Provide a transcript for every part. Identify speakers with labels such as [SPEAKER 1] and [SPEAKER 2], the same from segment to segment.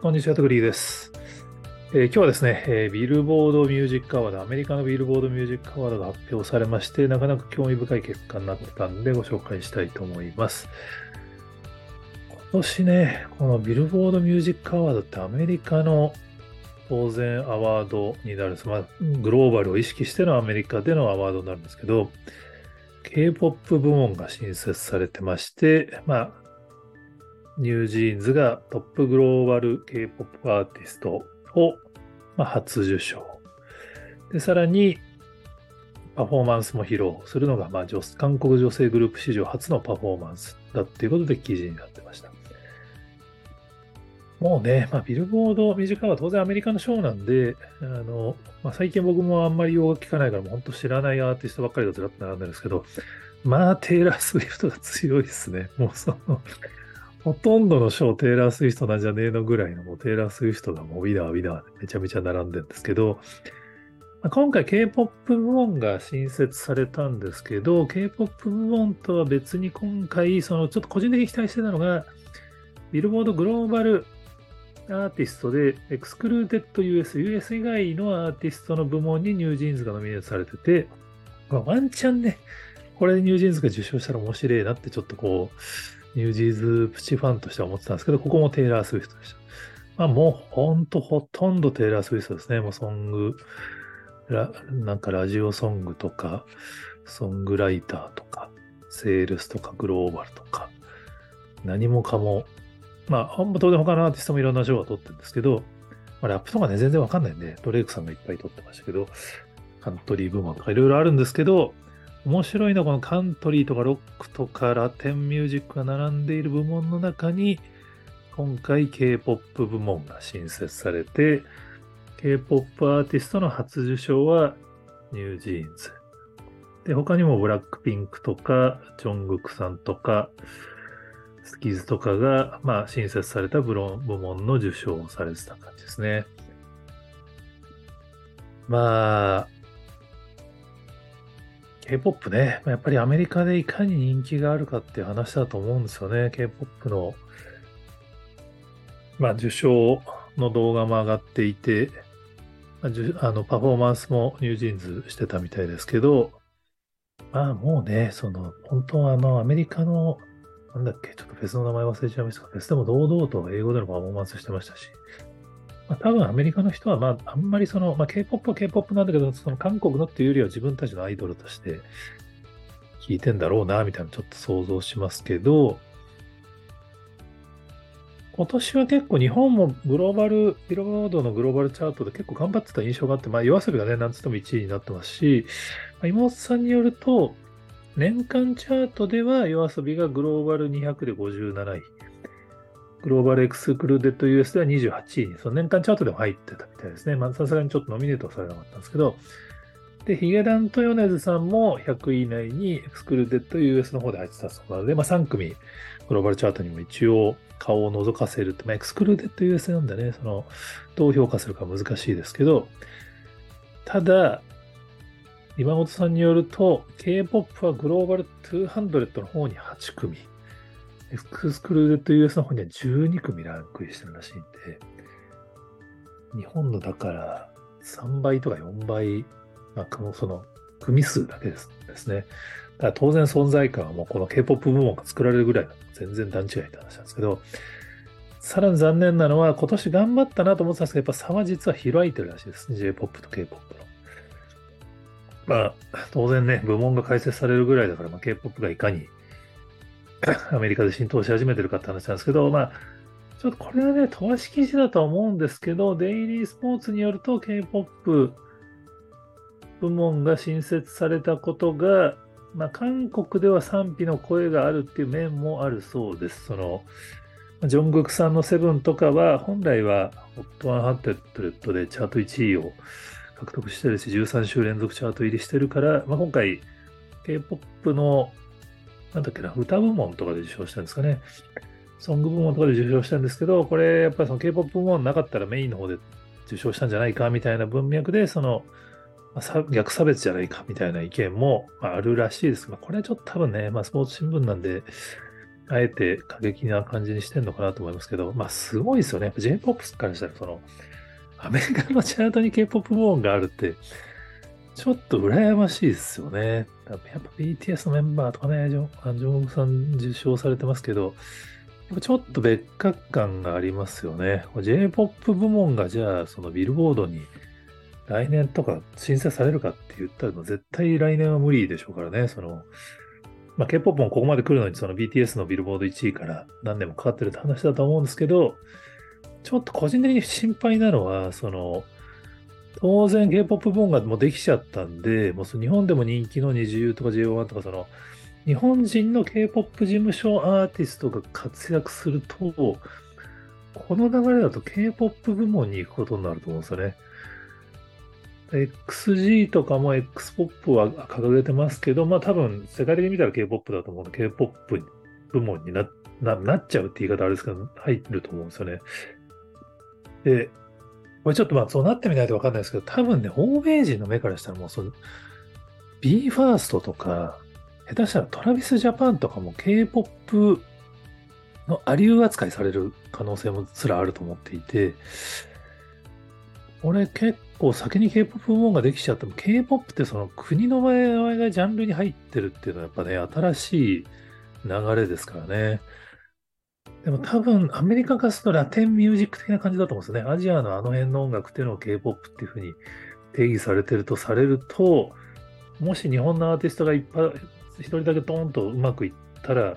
[SPEAKER 1] こんにちは、トグリーです。えー今日はですね、えービルボードミュージックアワード、アメリカのビルボードミュージックアワードが発表されまして、なかなか興味深い結果になったんでご紹介したいと思います。今年ね、このビルボードミュージックアワードってアメリカの当然アワードになるんです。まあ、グローバルを意識してのアメリカでのアワードになるんですけど、K-POP 部門が新設されてまして、まあ、ニュージーンズがトップグローバル K-POP アーティストを、まあ、初受賞。で、さらに、パフォーマンスも披露するのが、まあ、女韓国女性グループ史上初のパフォーマンスだっていうことで記事になってました。もうね、まあ、ビルボード短いは当然アメリカのショーなんで、あの、まあ、最近僕もあんまり用が聞かないから、もう本当知らないアーティストばっかりがずらっと並んでるんですけど、まあ、テイラー・スウィフトが強いですね。もうその、ほとんどのショー、テイラー・スウィフトなんじゃねえのぐらいの、もうテイラー・スウィフトがもうウィダー、ウィダーでめちゃめちゃ並んでるんですけど、まあ今回 K-POP 部門が新設されたんですけど、K-POP 部門とは別に今回、そのちょっと個人的に期待してたのが、 Billboard Global Artist で、 Excluded US、US 以外のアーティストの部門に NewJeans がノミネートされてて、まあワンチャンね、これで NewJeans が受賞したら面白いなってちょっとこう、 NewJeans プチファンとしては思ってたんですけど、ここもテイラー・スウィフトでした。まあもうほんとほとんどテイラー・スウィフトですね。もうソング、ラなんかラジオソングとか、ソングライターとか、セールスとかグローバルとか、何もかも、まあほん当然他のアーティストもいろんな賞は取ってるんですけど、まあ、ラップとかね全然わかんないんで、ドレイクさんがいっぱい取ってましたけど、カントリー部門とかいろいろあるんですけど、面白いのはこのカントリーとかロックとかラテンミュージックが並んでいる部門の中に今回 K-POP 部門が新設されて K-POP アーティストの初受賞は NewJeans で他にも BLACKPINK とかジョングクさんとかスキズとかが、まあ、新設された部門部門の受賞をされてた感じですね。まあ K-POP ね、やっぱりアメリカでいかに人気があるかっていう話だと思うんですよね。K-POP の、まあ、受賞の動画も上がっていて、あのパフォーマンスもニュージーンズしてたみたいですけど、まあもうね、その、本当はあの、アメリカの、なんだっけ、ちょっとフェスの名前忘れちゃいましたが、フェスでも堂々と英語でのパフォーマンスしてましたし、まあ、多分アメリカの人は、まあ、あんまりその、まあ、K-POP は K-POP なんだけど、その韓国のっていうよりは自分たちのアイドルとして聞いてんだろうな、みたいなちょっと想像しますけど、今年は結構日本もグローバル、ビルボードのグローバルチャートで結構頑張ってた印象があって、まあ、夜遊びがね、なんつっても1位になってますし、まあ、妹さんによると、年間チャートでは夜遊びがグローバル200で57位。Global Excluded US では28位に、その年間チャートでも入ってたみたいですね。まあ、さすがにちょっとノミネートされなかったんですけど、で、ヒゲダンと米津さんも100位以内にエクスクルーデッド US の方で入ってたそうなので、まあ、3組、グローバルチャートにも一応顔を覗かせるって、まあ、 Excluded US なんでね、その、どう評価するか難しいですけど、ただ、今本さんによると、K-POP はグローバル200の方に8組、エクスクルーデッド US の方には12組ランクインしてるらしいんで、日本のだから3倍とか4倍、まあ、その組数だけですですね。だから当然存在感はもうこの K-POP 部門が作られるぐらいの全然段違いって話なんですけど、さらに残念なのは今年頑張ったなと思ってたんですけど、やっぱ差は実は開いてるらしいですね。J-POP と K-POP の。まあ、当然ね、部門が開設されるぐらいだから、まあ、K-POP がいかに アメリカで浸透し始めてるかって話なんですけど、まあ、ちょっとこれはね、投資記事だとは思うんですけど、デイリースポーツによると K-POP 部門が新設されたことが、まあ、韓国では賛否の声があるっていう面もあるそうです。その、ジョングクさんのセブンとかは、本来は HOT100 でチャート1位を獲得してるし、13週連続チャート入りしてるから、まあ、今回、K-POP のなんだっけな、歌部門とかで受賞したんですかね。ソング部門とかで受賞したんですけど、これやっぱりその K-POP 部門なかったらメインの方で受賞したんじゃないかみたいな文脈で、その、まあ逆差別じゃないかみたいな意見もあるらしいです。まあ、これはちょっと多分ね、まあ、スポーツ新聞なんで、あえて過激な感じにしてんのかなと思いますけど、まあすごいですよね。J-POP からしたら、その、アメリカのチャートに K-POP 部門があるって、ちょっと羨ましいですよね。やっぱ BTS のメンバーとかね、ジョングさん受賞されてますけど、ちょっと別格感がありますよね。J-POP 部門がじゃあ、そのビルボードに来年とか審査されるかって言ったら、絶対来年は無理でしょうからね。その、まあ、K-POP もここまで来るのに、その BTS のビルボード1位から何年もかかってるって話だと思うんですけど、ちょっと個人的に心配なのは、その、当然 K-POP 本がもうできちゃったんで、もう日本でも人気の二重とか JO1 とか、その、日本人の K-POP 事務所アーティストが活躍すると、この流れだと K-POP 部門に行くことになると思うんですよね。XG とかも X-POP は掲げてますけど、まあ多分世界的に見たら K-POP だと思うので、K-POP 部門になななっちゃうって言い方あれですけど、入ると思うんですよね。で、これちょっとまあそうなってみないとわかんないですけど、多分ね、欧米人の目からしたらもうその、BE:FIRST とか、下手したらトラビスジャパンとかも K-POP のアリュー扱いされる可能性もすらあると思っていて、俺結構先に K-POP 部門ができちゃっても、K-POP ってその国の前がジャンルに入ってるっていうのはやっぱね、新しい流れですからね。でも多分アメリカ化するとラテンミュージック的な感じだと思うんですよね。アジアのあの辺の音楽っていうのを K-POP っていうふうに定義されてるとされると、もし日本のアーティストがいっぱい、一人だけドーンとうまくいったら、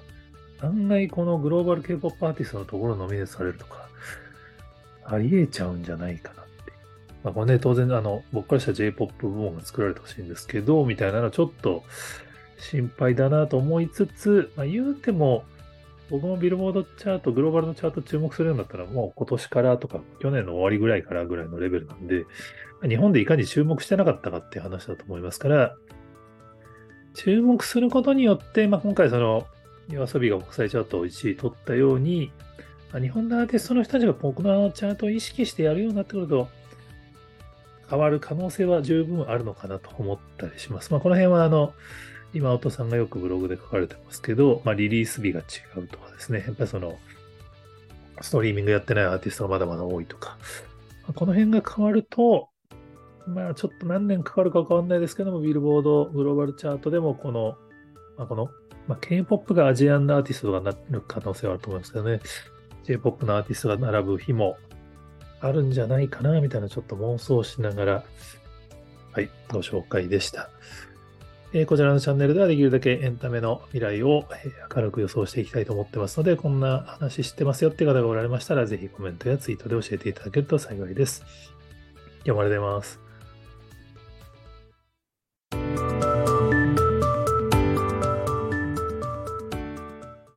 [SPEAKER 1] 案外このグローバル K-POP アーティストのところノミネートされるとか、ありえちゃうんじゃないかなって。まあこれね、当然あの、僕からした J-POP 部門が作られてほしいんですけど、みたいなのちょっと心配だなと思いつつ、まあ言うても、僕もビルボードチャート、グローバルのチャート注目するようになったら、もう今年からとか、去年の終わりぐらいからぐらいのレベルなんで、日本でいかに注目してなかったかっていう話だと思いますから、注目することによって、まあ、今回その、夜遊びが国際チャートを1位取ったように、ま、日本のアーティストの人たちが僕のチャートを意識してやるようになってくると、変わる可能性は十分あるのかなと思ったりします。まあ、この辺はあの、今、音さんがよくブログで書かれてますけど、まあ、リリース日が違うとかですね、やっぱりその、ストリーミングやってないアーティストがまだまだ多いとか、まあ、この辺が変わると、まあ、ちょっと何年かかるか変わんないですけども、ビルボードグローバルチャートでも、この、まあ、この、まあ、K-POP がアジアンアーティストがなる可能性はあると思いますけどね、J-POP のアーティストが並ぶ日もあるんじゃないかな、みたいなちょっと妄想しながら、はい、ご紹介でした。えこちらのチャンネルではできるだけエンタメの未来を、明るく予想していきたいと思ってますので、こんな話知ってますよって方がおられましたら、ぜひコメントやツイートで教えていただけると幸いです。今日もありがとうございます。